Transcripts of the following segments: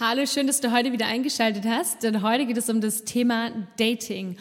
Hallo, schön, dass du heute wieder eingeschaltet hast, denn heute geht es um das Thema Dating.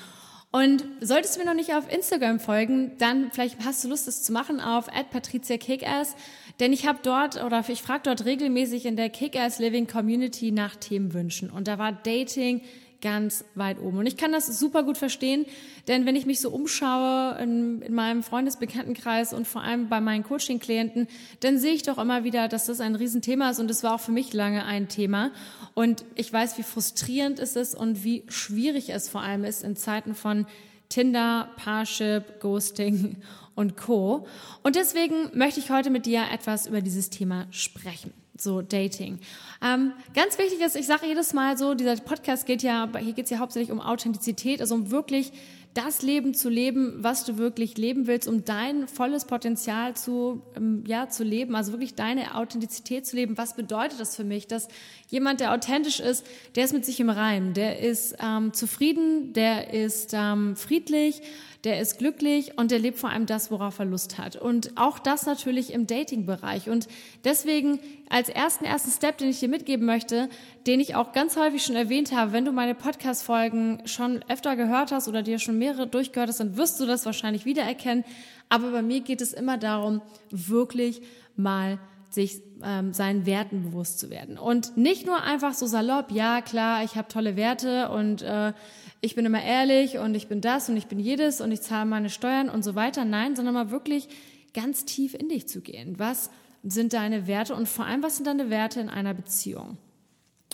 Und solltest du mir noch nicht auf Instagram folgen, dann vielleicht hast du Lust, das zu machen auf @patriziakickass, denn ich habe dort oder ich frage dort regelmäßig in der Kickass Living Community nach Themenwünschen und da war Dating ganz weit oben. Und ich kann das super gut verstehen, denn wenn ich mich so umschaue in, in meinem Freundesbekanntenkreis und vor allem bei meinen Coaching-Klienten, dann sehe ich doch immer wieder, dass das ein Riesenthema ist und es war auch für mich lange ein Thema. Und ich weiß, wie frustrierend es ist und wie schwierig es vor allem ist in Zeiten von Tinder, Parship, Ghosting und Co. Und deswegen möchte ich heute mit dir etwas über dieses Thema sprechen so Dating. Ähm, ganz wichtig ist, ich sage jedes Mal so, dieser Podcast geht ja, hier geht es ja hauptsächlich um Authentizität, also um wirklich das Leben zu leben, was du wirklich leben willst, um dein volles Potenzial zu, ähm, ja, zu leben, also wirklich deine Authentizität zu leben. Was bedeutet das für mich? Dass jemand, der authentisch ist, der ist mit sich im Reim, der ist ähm, zufrieden, der ist ähm, friedlich, der ist glücklich und der lebt vor allem das, worauf er Lust hat. Und auch das natürlich im Dating-Bereich. Und deswegen als ersten, ersten Step, den ich dir mitgeben möchte, den ich auch ganz häufig schon erwähnt habe, wenn du meine Podcast-Folgen schon öfter gehört hast oder dir schon mehrere durchgehört hast, dann wirst du das wahrscheinlich wiedererkennen. Aber bei mir geht es immer darum, wirklich mal sich ähm, seinen Werten bewusst zu werden. Und nicht nur einfach so salopp, ja klar, ich habe tolle Werte und äh, ich bin immer ehrlich und ich bin das und ich bin jedes und ich zahle meine Steuern und so weiter. Nein, sondern mal wirklich ganz tief in dich zu gehen. Was sind deine Werte und vor allem, was sind deine Werte in einer Beziehung?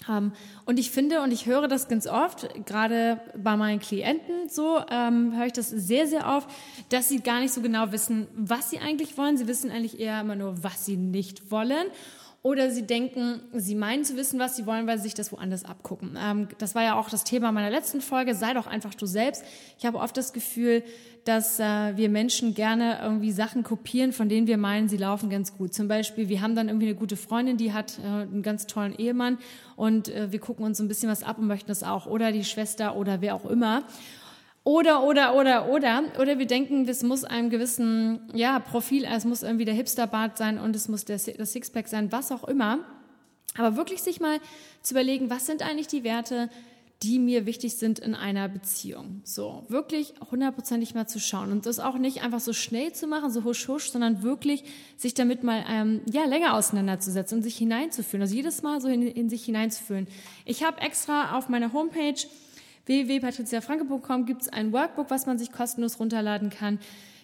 Ähm, und ich finde und ich höre das ganz oft, gerade bei meinen Klienten so, ähm, höre ich das sehr, sehr oft, dass sie gar nicht so genau wissen, was sie eigentlich wollen. Sie wissen eigentlich eher immer nur, was sie nicht wollen. Oder sie denken, sie meinen zu wissen, was sie wollen, weil sie sich das woanders abgucken. Ähm, das war ja auch das Thema meiner letzten Folge. Sei doch einfach du selbst. Ich habe oft das Gefühl, dass äh, wir Menschen gerne irgendwie Sachen kopieren, von denen wir meinen, sie laufen ganz gut. Zum Beispiel, wir haben dann irgendwie eine gute Freundin, die hat äh, einen ganz tollen Ehemann und äh, wir gucken uns so ein bisschen was ab und möchten das auch. Oder die Schwester oder wer auch immer. Oder, oder, oder, oder. Oder wir denken, es muss einem gewissen ja, Profil, es muss irgendwie der Hipsterbart sein und es muss der, das Sixpack sein, was auch immer. Aber wirklich sich mal zu überlegen, was sind eigentlich die Werte, die mir wichtig sind in einer Beziehung. So, wirklich hundertprozentig mal zu schauen und das auch nicht einfach so schnell zu machen, so husch husch, sondern wirklich sich damit mal ähm, ja länger auseinanderzusetzen und sich hineinzufühlen. Also jedes Mal so in, in sich hineinzufühlen. Ich habe extra auf meiner Homepage www.patriziafranke.com gibt es ein Workbook, was man sich kostenlos runterladen kann.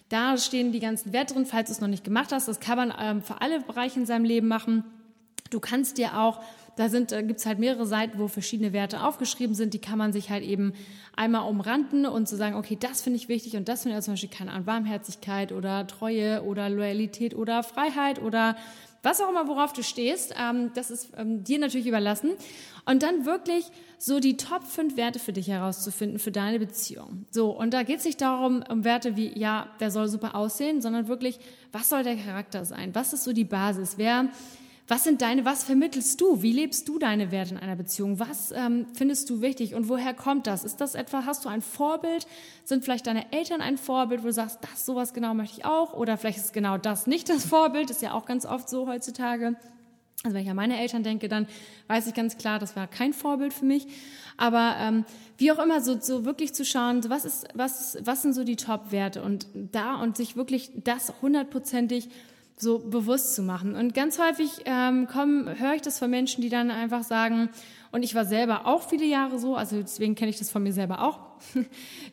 Da stehen die ganzen Werte drin, falls du es noch nicht gemacht hast. Das kann man ähm, für alle Bereiche in seinem Leben machen. Du kannst dir auch, da sind, da gibt's halt mehrere Seiten, wo verschiedene Werte aufgeschrieben sind, die kann man sich halt eben einmal umranden und zu so sagen, okay, das finde ich wichtig und das finde ich also zum Beispiel keine Ahnung, Warmherzigkeit oder Treue oder Loyalität oder Freiheit oder was auch immer, worauf du stehst, ähm, das ist ähm, dir natürlich überlassen. Und dann wirklich so die Top 5 Werte für dich herauszufinden für deine Beziehung. So, und da geht es nicht darum, um Werte wie, ja, der soll super aussehen, sondern wirklich, was soll der Charakter sein? Was ist so die Basis? Wer was sind deine, was vermittelst du? Wie lebst du deine Werte in einer Beziehung? Was ähm, findest du wichtig und woher kommt das? Ist das etwa, hast du ein Vorbild? Sind vielleicht deine Eltern ein Vorbild, wo du sagst, das, sowas genau möchte ich auch? Oder vielleicht ist genau das nicht das Vorbild, ist ja auch ganz oft so heutzutage. Also wenn ich an meine Eltern denke, dann weiß ich ganz klar, das war kein Vorbild für mich. Aber ähm, wie auch immer, so, so wirklich zu schauen, was ist, was, was sind so die Top-Werte und da und sich wirklich das hundertprozentig so bewusst zu machen. Und ganz häufig ähm, kommen, höre ich das von Menschen, die dann einfach sagen, und ich war selber auch viele Jahre so, also deswegen kenne ich das von mir selber auch,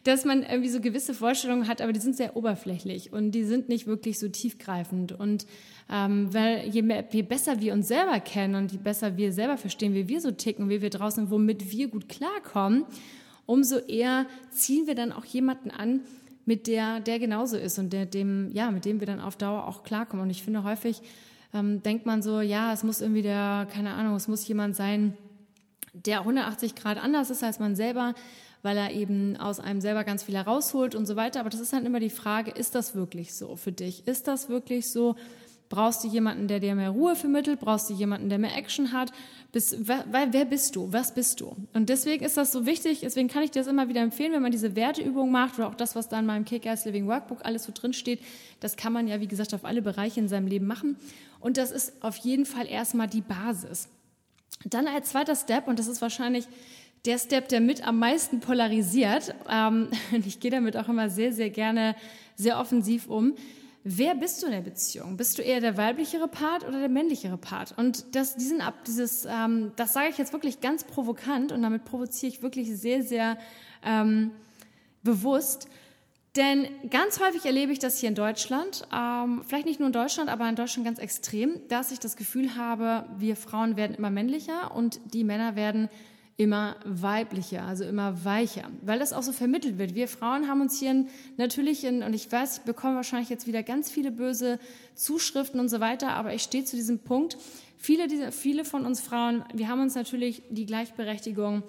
dass man irgendwie so gewisse Vorstellungen hat, aber die sind sehr oberflächlich und die sind nicht wirklich so tiefgreifend. Und ähm, weil je, mehr, je besser wir uns selber kennen und je besser wir selber verstehen, wie wir so ticken, wie wir draußen, womit wir gut klarkommen, umso eher ziehen wir dann auch jemanden an, mit der, der genauso ist und der, dem, ja, mit dem wir dann auf Dauer auch klarkommen. Und ich finde häufig, ähm, denkt man so, ja, es muss irgendwie der, keine Ahnung, es muss jemand sein, der 180 Grad anders ist als man selber, weil er eben aus einem selber ganz viel herausholt und so weiter. Aber das ist dann immer die Frage, ist das wirklich so für dich? Ist das wirklich so? Brauchst du jemanden, der dir mehr Ruhe vermittelt? Brauchst du jemanden, der mehr Action hat? Bis, wer, wer bist du? Was bist du? Und deswegen ist das so wichtig. Deswegen kann ich dir das immer wieder empfehlen, wenn man diese Werteübung macht oder auch das, was da in meinem Kick-Ass Living Workbook alles so drin steht. Das kann man ja, wie gesagt, auf alle Bereiche in seinem Leben machen. Und das ist auf jeden Fall erstmal die Basis. Dann als zweiter Step, und das ist wahrscheinlich der Step, der mit am meisten polarisiert, ähm, ich gehe damit auch immer sehr, sehr gerne sehr offensiv um, wer bist du in der Beziehung? Bist du eher der weiblichere Part oder der männlichere Part? Und das, diesen ab, dieses, ähm, das sage ich jetzt wirklich ganz provokant und damit provoziere ich wirklich sehr, sehr ähm, bewusst. Denn ganz häufig erlebe ich das hier in Deutschland, ähm, vielleicht nicht nur in Deutschland, aber in Deutschland ganz extrem, dass ich das Gefühl habe, wir Frauen werden immer männlicher und die Männer werden immer weiblicher, also immer weicher, weil das auch so vermittelt wird. Wir Frauen haben uns hier natürlich in, und ich weiß, ich bekomme wahrscheinlich jetzt wieder ganz viele böse Zuschriften und so weiter, aber ich stehe zu diesem Punkt. Viele, diese, viele von uns Frauen, wir haben uns natürlich die Gleichberechtigung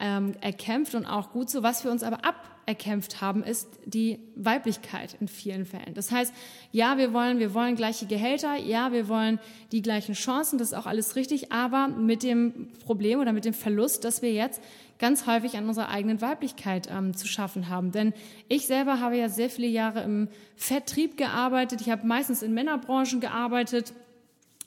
ähm, erkämpft und auch gut so. Was wir uns aber aberkämpft haben, ist die Weiblichkeit in vielen Fällen. Das heißt, ja, wir wollen, wir wollen gleiche Gehälter, ja, wir wollen die gleichen Chancen, das ist auch alles richtig, aber mit dem Problem oder mit dem Verlust, dass wir jetzt ganz häufig an unserer eigenen Weiblichkeit ähm, zu schaffen haben. Denn ich selber habe ja sehr viele Jahre im Vertrieb gearbeitet. Ich habe meistens in Männerbranchen gearbeitet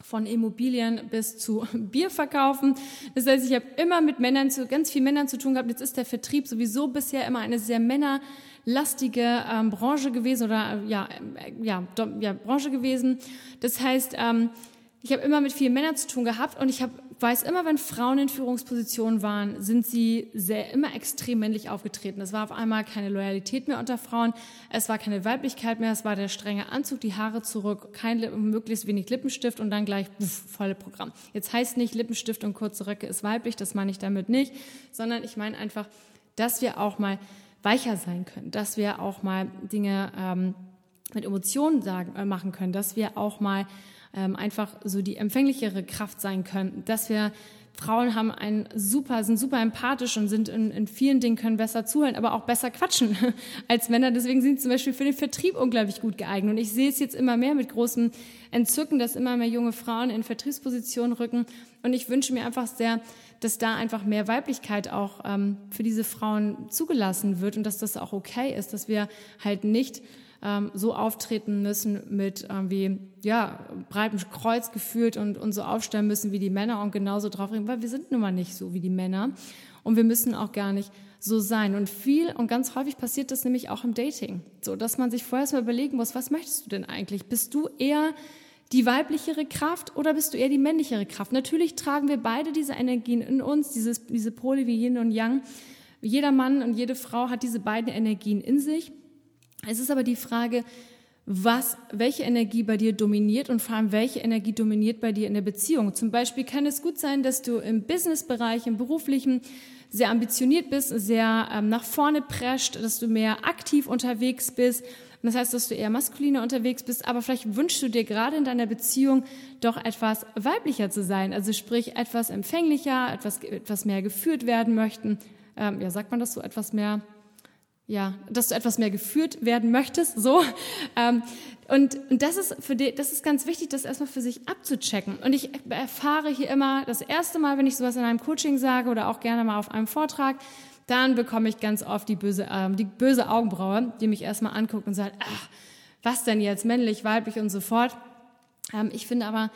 von Immobilien bis zu Bier verkaufen. Das heißt, ich habe immer mit Männern zu, ganz viel Männern zu tun gehabt. Jetzt ist der Vertrieb sowieso bisher immer eine sehr männerlastige ähm, Branche gewesen oder ja, äh, ja, ja, Branche gewesen. Das heißt, ähm, ich habe immer mit vielen Männern zu tun gehabt und ich habe weiß immer, wenn Frauen in Führungspositionen waren, sind sie sehr, immer extrem männlich aufgetreten. Es war auf einmal keine Loyalität mehr unter Frauen, es war keine Weiblichkeit mehr, es war der strenge Anzug, die Haare zurück, kein möglichst wenig Lippenstift und dann gleich puff, volle Programm. Jetzt heißt nicht Lippenstift und kurze Röcke ist weiblich, das meine ich damit nicht, sondern ich meine einfach, dass wir auch mal weicher sein können, dass wir auch mal Dinge ähm, mit Emotionen sagen, äh, machen können, dass wir auch mal ähm, einfach so die empfänglichere Kraft sein können, dass wir Frauen haben ein super, sind super empathisch und sind in, in vielen Dingen können besser zuhören, aber auch besser quatschen als Männer. Deswegen sind sie zum Beispiel für den Vertrieb unglaublich gut geeignet. Und ich sehe es jetzt immer mehr mit großem Entzücken, dass immer mehr junge Frauen in Vertriebspositionen rücken. Und ich wünsche mir einfach sehr, dass da einfach mehr Weiblichkeit auch ähm, für diese Frauen zugelassen wird und dass das auch okay ist, dass wir halt nicht ähm, so auftreten müssen mit irgendwie, ja, breitem Kreuz gefühlt und, und so aufstellen müssen wie die Männer und genauso drauf reden, weil wir sind nun mal nicht so wie die Männer und wir müssen auch gar nicht so sein. Und viel und ganz häufig passiert das nämlich auch im Dating. So, dass man sich vorher mal überlegen muss, was möchtest du denn eigentlich? Bist du eher die weiblichere Kraft oder bist du eher die männlichere Kraft? Natürlich tragen wir beide diese Energien in uns, dieses, diese Pole wie Yin und Yang. Jeder Mann und jede Frau hat diese beiden Energien in sich. Es ist aber die Frage, was, welche Energie bei dir dominiert und vor allem welche Energie dominiert bei dir in der Beziehung. Zum Beispiel kann es gut sein, dass du im Businessbereich, im beruflichen sehr ambitioniert bist, sehr ähm, nach vorne prescht, dass du mehr aktiv unterwegs bist. das heißt, dass du eher maskuliner unterwegs bist, aber vielleicht wünschst du dir gerade in deiner Beziehung doch etwas weiblicher zu sein. Also sprich etwas empfänglicher, etwas, etwas mehr geführt werden möchten. Ähm, ja, sagt man das so, etwas mehr ja, dass du etwas mehr geführt werden möchtest, so. Ähm, und, und das ist für die, das ist ganz wichtig, das erstmal für sich abzuchecken. Und ich erfahre hier immer das erste Mal, wenn ich sowas in einem Coaching sage oder auch gerne mal auf einem Vortrag, dann bekomme ich ganz oft die böse, ähm, die böse Augenbraue, die mich erstmal anguckt und sagt, ach, was denn jetzt, männlich, weiblich und so fort. Ähm, ich finde aber,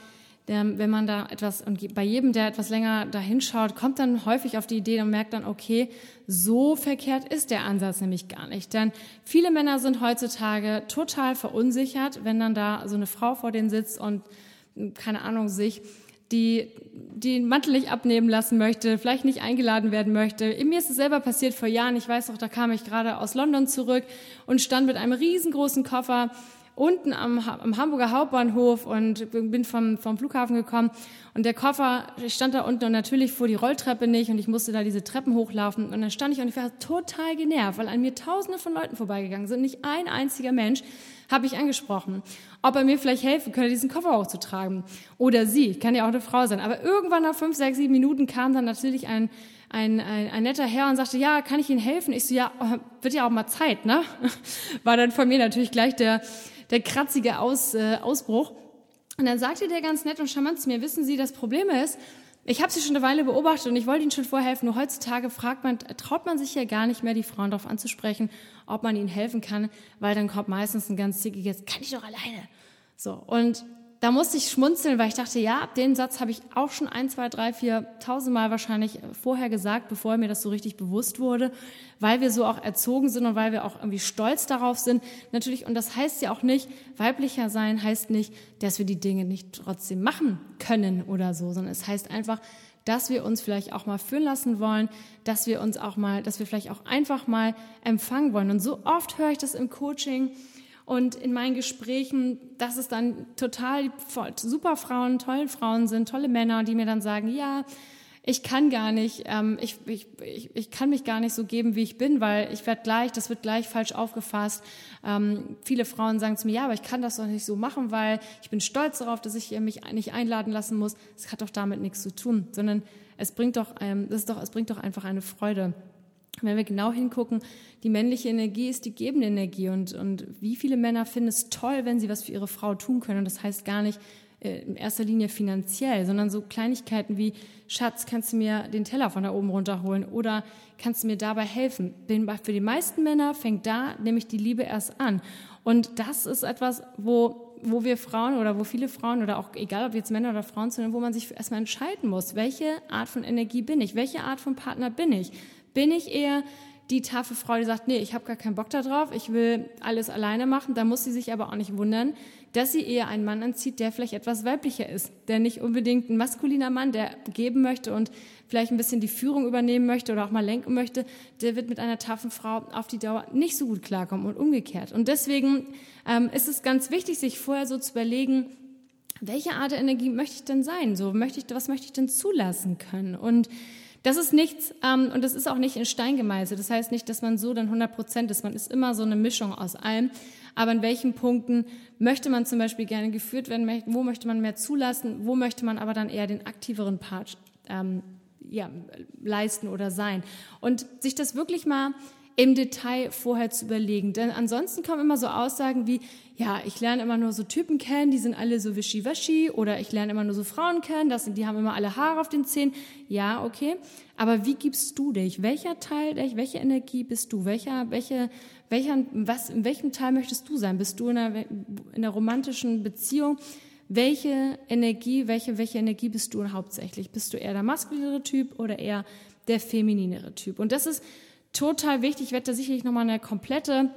wenn man da etwas, und bei jedem, der etwas länger da hinschaut, kommt dann häufig auf die Idee und merkt dann, okay, so verkehrt ist der Ansatz nämlich gar nicht. Denn viele Männer sind heutzutage total verunsichert, wenn dann da so eine Frau vor denen sitzt und, keine Ahnung, sich die den Mantel nicht abnehmen lassen möchte, vielleicht nicht eingeladen werden möchte. Mir ist es selber passiert vor Jahren. Ich weiß noch, da kam ich gerade aus London zurück und stand mit einem riesengroßen Koffer unten am, am Hamburger Hauptbahnhof und bin vom, vom Flughafen gekommen und der Koffer, stand da unten und natürlich fuhr die Rolltreppe nicht und ich musste da diese Treppen hochlaufen und dann stand ich und ich war total genervt, weil an mir tausende von Leuten vorbeigegangen sind, nicht ein einziger Mensch habe ich angesprochen, ob er mir vielleicht helfen könnte, diesen Koffer hochzutragen. Oder sie, kann ja auch eine Frau sein. Aber irgendwann nach fünf, sechs, sieben Minuten kam dann natürlich ein, ein, ein, ein netter Herr und sagte, ja, kann ich Ihnen helfen? Ich so, ja, oh, wird ja auch mal Zeit, ne? War dann von mir natürlich gleich der, der kratzige Aus, äh, Ausbruch. Und dann sagte der ganz nett und charmant zu mir, wissen Sie, das Problem ist, ich habe sie schon eine Weile beobachtet und ich wollte ihnen schon vorher helfen. Nur heutzutage fragt man, traut man sich ja gar nicht mehr, die Frauen darauf anzusprechen, ob man ihnen helfen kann, weil dann kommt meistens ein ganz zickiges, kann ich doch alleine. So. Und da musste ich schmunzeln, weil ich dachte, ja, den Satz habe ich auch schon ein, zwei, drei, vier, tausendmal wahrscheinlich vorher gesagt, bevor mir das so richtig bewusst wurde, weil wir so auch erzogen sind und weil wir auch irgendwie stolz darauf sind. Natürlich, und das heißt ja auch nicht, weiblicher sein heißt nicht, dass wir die Dinge nicht trotzdem machen können oder so, sondern es heißt einfach, dass wir uns vielleicht auch mal führen lassen wollen, dass wir uns auch mal, dass wir vielleicht auch einfach mal empfangen wollen. Und so oft höre ich das im Coaching, und in meinen Gesprächen, dass es dann total super Frauen, tolle Frauen sind, tolle Männer, die mir dann sagen, ja, ich kann gar nicht, ähm, ich, ich, ich, ich kann mich gar nicht so geben, wie ich bin, weil ich werde gleich, das wird gleich falsch aufgefasst. Ähm, viele Frauen sagen zu mir, ja, aber ich kann das doch nicht so machen, weil ich bin stolz darauf, dass ich mich nicht einladen lassen muss. Es hat doch damit nichts zu tun, sondern es bringt doch, ähm, das ist doch, es bringt doch einfach eine Freude. Wenn wir genau hingucken, die männliche Energie ist die gebende Energie und, und wie viele Männer finden es toll, wenn sie was für ihre Frau tun können. Und das heißt gar nicht äh, in erster Linie finanziell, sondern so Kleinigkeiten wie, Schatz, kannst du mir den Teller von da oben runterholen oder kannst du mir dabei helfen? Für die meisten Männer fängt da nämlich die Liebe erst an. Und das ist etwas, wo wo wir Frauen oder wo viele Frauen oder auch egal ob jetzt Männer oder Frauen sind, wo man sich erstmal entscheiden muss, welche Art von Energie bin ich, welche Art von Partner bin ich. Bin ich eher die taffe Frau, die sagt, nee, ich habe gar keinen Bock darauf, ich will alles alleine machen, da muss sie sich aber auch nicht wundern, dass sie eher einen Mann anzieht, der vielleicht etwas weiblicher ist, der nicht unbedingt ein maskuliner Mann, der geben möchte und vielleicht ein bisschen die Führung übernehmen möchte oder auch mal lenken möchte, der wird mit einer taffen Frau auf die Dauer nicht so gut klarkommen und umgekehrt. Und deswegen ähm, ist es ganz wichtig, sich vorher so zu überlegen, welche Art der Energie möchte ich denn sein? So möchte ich, was möchte ich denn zulassen können? Und das ist nichts, ähm, und das ist auch nicht in Stein gemeißelt. Das heißt nicht, dass man so dann 100 Prozent ist. Man ist immer so eine Mischung aus allem. Aber in welchen Punkten möchte man zum Beispiel gerne geführt werden? Wo möchte man mehr zulassen? Wo möchte man aber dann eher den aktiveren Part ähm, ja, leisten oder sein? Und sich das wirklich mal im Detail vorher zu überlegen. Denn ansonsten kommen immer so Aussagen wie, ja, ich lerne immer nur so Typen kennen, die sind alle so wischiwaschi oder ich lerne immer nur so Frauen kennen, das sind, die haben immer alle Haare auf den Zähnen. Ja, okay. Aber wie gibst du dich? Welcher Teil, welche Energie bist du? Welcher, welche, welcher, was, in welchem Teil möchtest du sein? Bist du in einer, in einer romantischen Beziehung? Welche Energie, welche, welche Energie bist du hauptsächlich? Bist du eher der maskulinere Typ oder eher der femininere Typ? Und das ist total wichtig. Ich werde da sicherlich nochmal eine komplette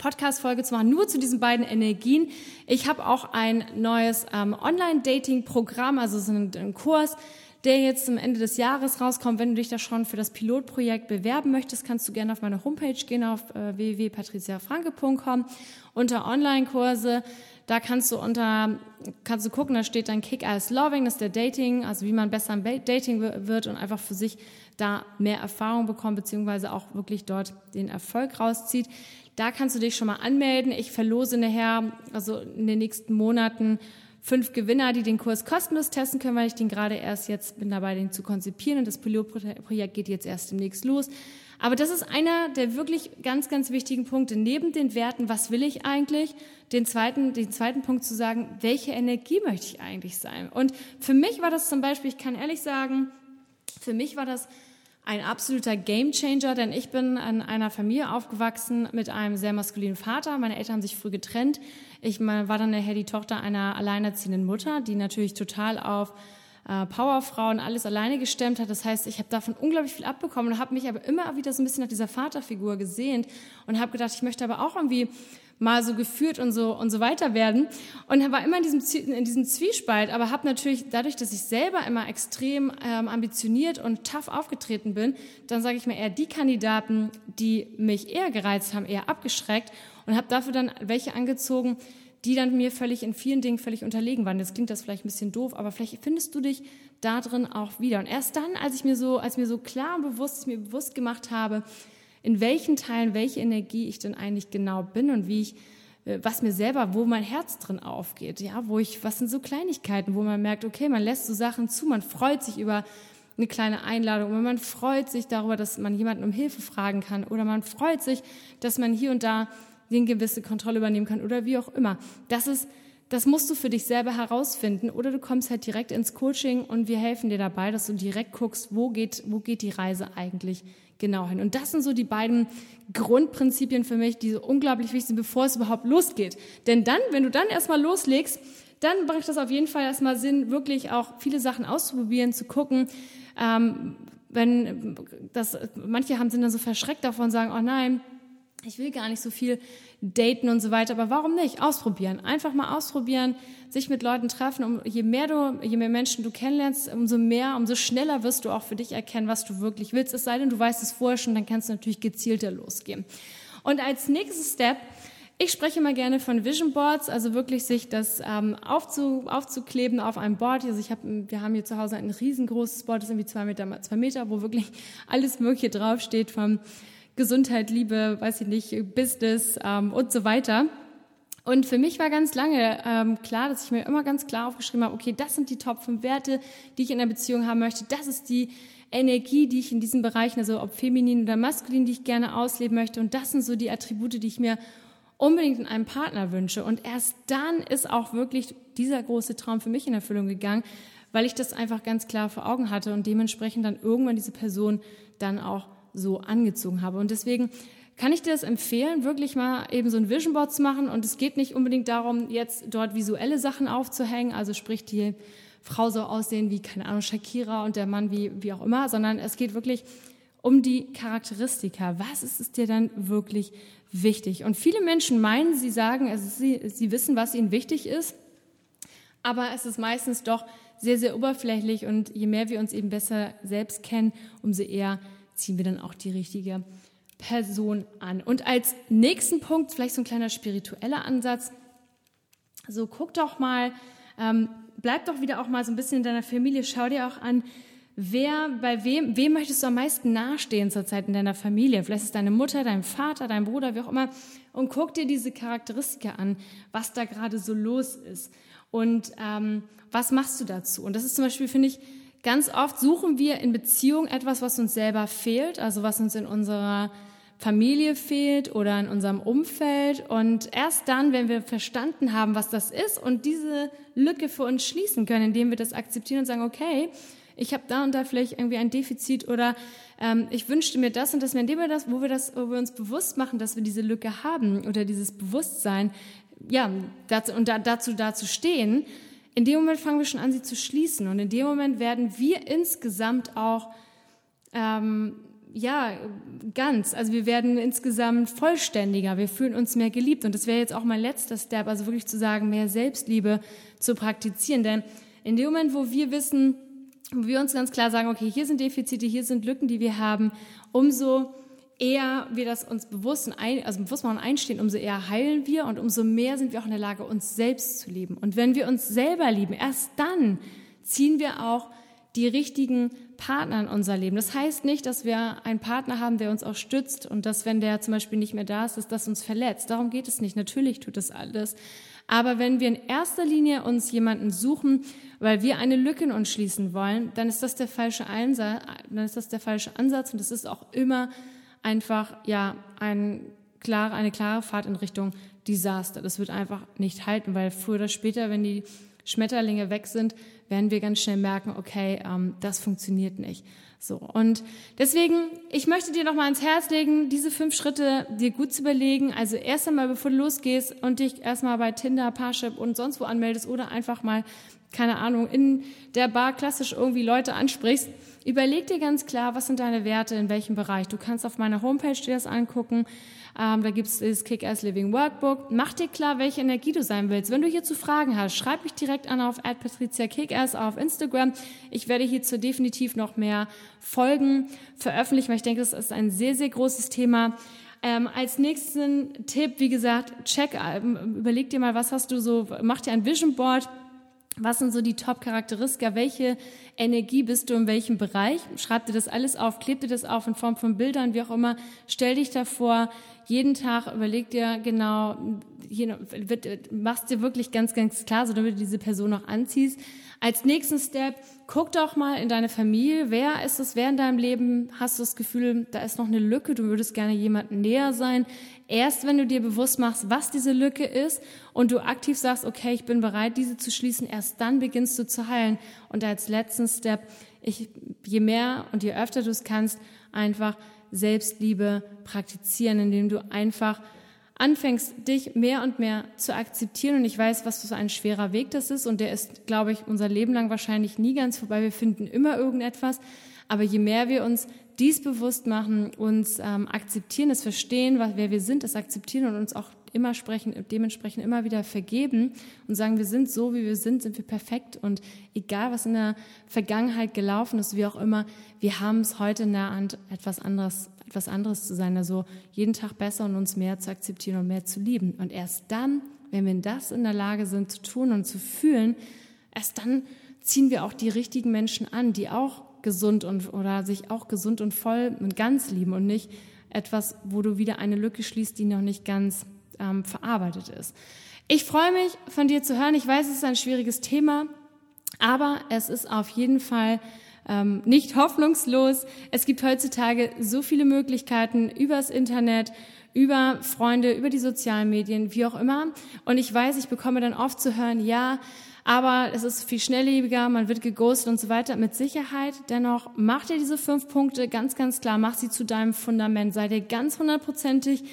Podcast-Folge zu machen, nur zu diesen beiden Energien. Ich habe auch ein neues ähm, Online-Dating-Programm, also so einen, einen Kurs, der jetzt zum Ende des Jahres rauskommt. Wenn du dich da schon für das Pilotprojekt bewerben möchtest, kannst du gerne auf meine Homepage gehen, auf äh, www.patriziafranke.com unter Online-Kurse. Da kannst du unter, kannst du gucken, da steht dann Kick-Ass Loving, das ist der Dating, also wie man besser im Dating wird und einfach für sich da mehr Erfahrung bekommt, beziehungsweise auch wirklich dort den Erfolg rauszieht. Da kannst du dich schon mal anmelden. Ich verlose nachher, also in den nächsten Monaten, fünf Gewinner, die den Kurs kostenlos testen können, weil ich den gerade erst jetzt bin dabei, den zu konzipieren und das Pilotprojekt geht jetzt erst demnächst los. Aber das ist einer der wirklich ganz, ganz wichtigen Punkte. Neben den Werten, was will ich eigentlich? Den zweiten, den zweiten Punkt zu sagen, welche Energie möchte ich eigentlich sein? Und für mich war das zum Beispiel, ich kann ehrlich sagen, für mich war das ein absoluter Gamechanger, denn ich bin in einer Familie aufgewachsen mit einem sehr maskulinen Vater. Meine Eltern haben sich früh getrennt. Ich war dann nachher die Tochter einer alleinerziehenden Mutter, die natürlich total auf äh, Powerfrauen alles alleine gestemmt hat. Das heißt, ich habe davon unglaublich viel abbekommen und habe mich aber immer wieder so ein bisschen nach dieser Vaterfigur gesehnt und habe gedacht, ich möchte aber auch irgendwie mal so geführt und so und so weiter werden und war immer in diesem, in diesem Zwiespalt, aber habe natürlich dadurch, dass ich selber immer extrem ähm, ambitioniert und tough aufgetreten bin, dann sage ich mir eher die Kandidaten, die mich eher gereizt haben, eher abgeschreckt und habe dafür dann welche angezogen, die dann mir völlig in vielen Dingen völlig unterlegen waren. Jetzt klingt das vielleicht ein bisschen doof, aber vielleicht findest du dich da drin auch wieder. Und erst dann, als ich mir so, als mir so klar und bewusst, mir bewusst gemacht habe, in welchen Teilen welche Energie ich denn eigentlich genau bin und wie ich äh, was mir selber, wo mein Herz drin aufgeht, ja, wo ich, was sind so Kleinigkeiten, wo man merkt, okay, man lässt so Sachen zu, man freut sich über eine kleine Einladung und man freut sich darüber, dass man jemanden um Hilfe fragen kann oder man freut sich, dass man hier und da eine gewisse Kontrolle übernehmen kann oder wie auch immer. Das ist das musst du für dich selber herausfinden oder du kommst halt direkt ins Coaching und wir helfen dir dabei, dass du direkt guckst, wo geht, wo geht die Reise eigentlich genau hin. Und das sind so die beiden Grundprinzipien für mich, die so unglaublich wichtig sind, bevor es überhaupt losgeht. Denn dann, wenn du dann erstmal loslegst, dann bringt das auf jeden Fall erstmal Sinn, wirklich auch viele Sachen auszuprobieren, zu gucken, ähm, wenn das, manche haben sind dann so verschreckt davon sagen, oh nein, ich will gar nicht so viel daten und so weiter, aber warum nicht? Ausprobieren. Einfach mal ausprobieren, sich mit Leuten treffen. Um, je mehr du, je mehr Menschen du kennenlernst, umso mehr, umso schneller wirst du auch für dich erkennen, was du wirklich willst. Es sei denn, du weißt es vorher schon, dann kannst du natürlich gezielter losgehen. Und als nächstes Step, ich spreche mal gerne von Vision Boards, also wirklich sich das ähm, aufzu, aufzukleben auf einem Board. Also ich hab, wir haben hier zu Hause ein riesengroßes Board, das ist irgendwie zwei Meter mal zwei Meter, wo wirklich alles Mögliche draufsteht, vom Gesundheit, Liebe, weiß ich nicht, Business ähm, und so weiter. Und für mich war ganz lange ähm, klar, dass ich mir immer ganz klar aufgeschrieben habe, okay, das sind die Top 5 Werte, die ich in einer Beziehung haben möchte. Das ist die Energie, die ich in diesen Bereichen, also ob feminin oder maskulin, die ich gerne ausleben möchte. Und das sind so die Attribute, die ich mir unbedingt in einem Partner wünsche. Und erst dann ist auch wirklich dieser große Traum für mich in Erfüllung gegangen, weil ich das einfach ganz klar vor Augen hatte und dementsprechend dann irgendwann diese Person dann auch so angezogen habe. Und deswegen kann ich dir das empfehlen, wirklich mal eben so ein Vision Board zu machen. Und es geht nicht unbedingt darum, jetzt dort visuelle Sachen aufzuhängen, also sprich die Frau so aussehen wie, keine Ahnung, Shakira und der Mann wie, wie auch immer, sondern es geht wirklich um die Charakteristika. Was ist es dir dann wirklich wichtig? Und viele Menschen meinen, sie sagen, also sie, sie wissen, was ihnen wichtig ist, aber es ist meistens doch sehr, sehr oberflächlich und je mehr wir uns eben besser selbst kennen, umso eher ziehen wir dann auch die richtige Person an. Und als nächsten Punkt, vielleicht so ein kleiner spiritueller Ansatz, so guck doch mal, ähm, bleib doch wieder auch mal so ein bisschen in deiner Familie, schau dir auch an, wer, bei wem, wem möchtest du am meisten nahestehen zurzeit in deiner Familie? Vielleicht ist es deine Mutter, dein Vater, dein Bruder, wie auch immer. Und guck dir diese Charakteristika an, was da gerade so los ist. Und ähm, was machst du dazu? Und das ist zum Beispiel, finde ich, Ganz oft suchen wir in Beziehung etwas, was uns selber fehlt, also was uns in unserer Familie fehlt oder in unserem Umfeld. Und erst dann, wenn wir verstanden haben, was das ist und diese Lücke für uns schließen können, indem wir das akzeptieren und sagen, okay, ich habe da und da vielleicht irgendwie ein Defizit oder ähm, ich wünschte mir das und das, indem wir das, wo wir das, wo wir uns bewusst machen, dass wir diese Lücke haben oder dieses Bewusstsein, ja, dazu, und da, dazu, dazu stehen, in dem Moment fangen wir schon an, sie zu schließen. Und in dem Moment werden wir insgesamt auch, ähm, ja, ganz. Also wir werden insgesamt vollständiger. Wir fühlen uns mehr geliebt. Und das wäre jetzt auch mein letzter Step, also wirklich zu sagen, mehr Selbstliebe zu praktizieren. Denn in dem Moment, wo wir wissen, wo wir uns ganz klar sagen, okay, hier sind Defizite, hier sind Lücken, die wir haben, umso eher wir das uns bewusst, ein, also bewusst machen und einstehen, umso eher heilen wir und umso mehr sind wir auch in der Lage, uns selbst zu lieben. Und wenn wir uns selber lieben, erst dann ziehen wir auch die richtigen Partner in unser Leben. Das heißt nicht, dass wir einen Partner haben, der uns auch stützt und dass, wenn der zum Beispiel nicht mehr da ist, dass das uns verletzt. Darum geht es nicht. Natürlich tut das alles. Aber wenn wir in erster Linie uns jemanden suchen, weil wir eine Lücke in uns schließen wollen, dann ist das der falsche Einsatz, dann ist das der falsche Ansatz und das ist auch immer einfach ja ein klare, eine klare Fahrt in Richtung Desaster. Das wird einfach nicht halten, weil früher oder später, wenn die Schmetterlinge weg sind, werden wir ganz schnell merken, okay, ähm, das funktioniert nicht. So und deswegen, ich möchte dir noch mal ans Herz legen, diese fünf Schritte dir gut zu überlegen. Also erst einmal, bevor du losgehst und dich erstmal bei Tinder, Parship und sonst wo anmeldest oder einfach mal keine Ahnung in der Bar klassisch irgendwie Leute ansprichst Überleg dir ganz klar, was sind deine Werte, in welchem Bereich. Du kannst auf meiner Homepage dir das angucken. Ähm, da gibt es das Kick-Ass Living Workbook. Mach dir klar, welche Energie du sein willst. Wenn du hierzu Fragen hast, schreib mich direkt an auf @patricia_kickass auf Instagram. Ich werde hierzu definitiv noch mehr Folgen veröffentlichen, weil ich denke, das ist ein sehr, sehr großes Thema. Ähm, als nächsten Tipp, wie gesagt, check, ähm, überleg dir mal, was hast du so, mach dir ein Vision Board Was sind so die Top-Charakteristika? Welche Energie bist du in welchem Bereich? Schreib dir das alles auf, kleb dir das auf in Form von Bildern, wie auch immer. Stell dich davor, jeden Tag überleg dir genau, machst dir wirklich ganz, ganz klar, so damit du diese Person auch anziehst. Als nächsten Step, guck doch mal in deine Familie. Wer ist es, wer in deinem Leben hast du das Gefühl, da ist noch eine Lücke, du würdest gerne jemandem näher sein. Erst wenn du dir bewusst machst, was diese Lücke ist und du aktiv sagst, okay, ich bin bereit, diese zu schließen, erst dann beginnst du zu heilen. Und als letzten Step, ich, je mehr und je öfter du es kannst, einfach Selbstliebe praktizieren, indem du einfach anfängst, dich mehr und mehr zu akzeptieren. Und ich weiß, was so ein schwerer Weg das ist. Und der ist, glaube ich, unser Leben lang wahrscheinlich nie ganz vorbei. Wir finden immer irgendetwas. Aber je mehr wir uns dies bewusst machen, uns ähm, akzeptieren, das verstehen, was, wer wir sind, das akzeptieren und uns auch immer sprechen, dementsprechend immer wieder vergeben und sagen, wir sind so, wie wir sind, sind wir perfekt und egal, was in der Vergangenheit gelaufen ist, wie auch immer, wir haben es heute in der Hand, etwas anderes etwas anderes zu sein, also jeden Tag besser und uns mehr zu akzeptieren und mehr zu lieben. Und erst dann, wenn wir das in der Lage sind zu tun und zu fühlen, erst dann ziehen wir auch die richtigen Menschen an, die auch gesund und oder sich auch gesund und voll und ganz lieben und nicht etwas, wo du wieder eine Lücke schließt, die noch nicht ganz ähm, verarbeitet ist. Ich freue mich, von dir zu hören. Ich weiß, es ist ein schwieriges Thema, aber es ist auf jeden Fall ähm, nicht hoffnungslos. Es gibt heutzutage so viele Möglichkeiten übers Internet, über Freunde, über die sozialen Medien, wie auch immer. Und ich weiß, ich bekomme dann oft zu hören, ja, aber es ist viel schnelllebiger, man wird geghostet und so weiter. Mit Sicherheit. Dennoch mach dir diese fünf Punkte ganz, ganz klar, mach sie zu deinem Fundament. Sei dir ganz hundertprozentig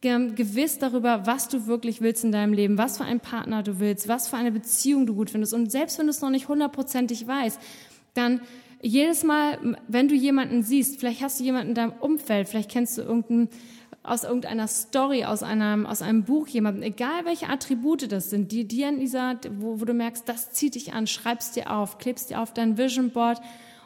gewiss darüber, was du wirklich willst in deinem Leben, was für einen Partner du willst, was für eine Beziehung du gut findest. Und selbst wenn du es noch nicht hundertprozentig weißt, dann jedes Mal, wenn du jemanden siehst, vielleicht hast du jemanden in deinem Umfeld, vielleicht kennst du irgendeinen aus irgendeiner Story, aus einem, aus einem Buch jemanden, egal welche Attribute das sind, die dir in dieser, wo, wo du merkst, das zieht dich an, schreibst dir auf, klebst dir auf dein Vision Board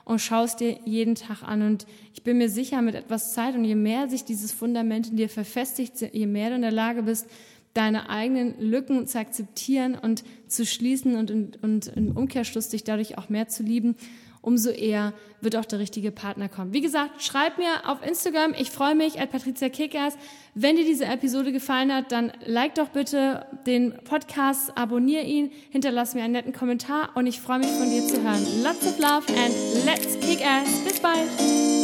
und schaust dir jeden Tag an. Und ich bin mir sicher, mit etwas Zeit und je mehr sich dieses Fundament in dir verfestigt, je mehr du in der Lage bist, deine eigenen Lücken zu akzeptieren und zu schließen und, und, und im Umkehrschluss dich dadurch auch mehr zu lieben umso eher wird auch der richtige Partner kommen. Wie gesagt, schreib mir auf Instagram. Ich freue mich, at Patricia Kickers. Wenn dir diese Episode gefallen hat, dann like doch bitte den Podcast, abonniere ihn, hinterlass mir einen netten Kommentar und ich freue mich von dir zu hören. Lots of love and let's kick ass. Bis bald.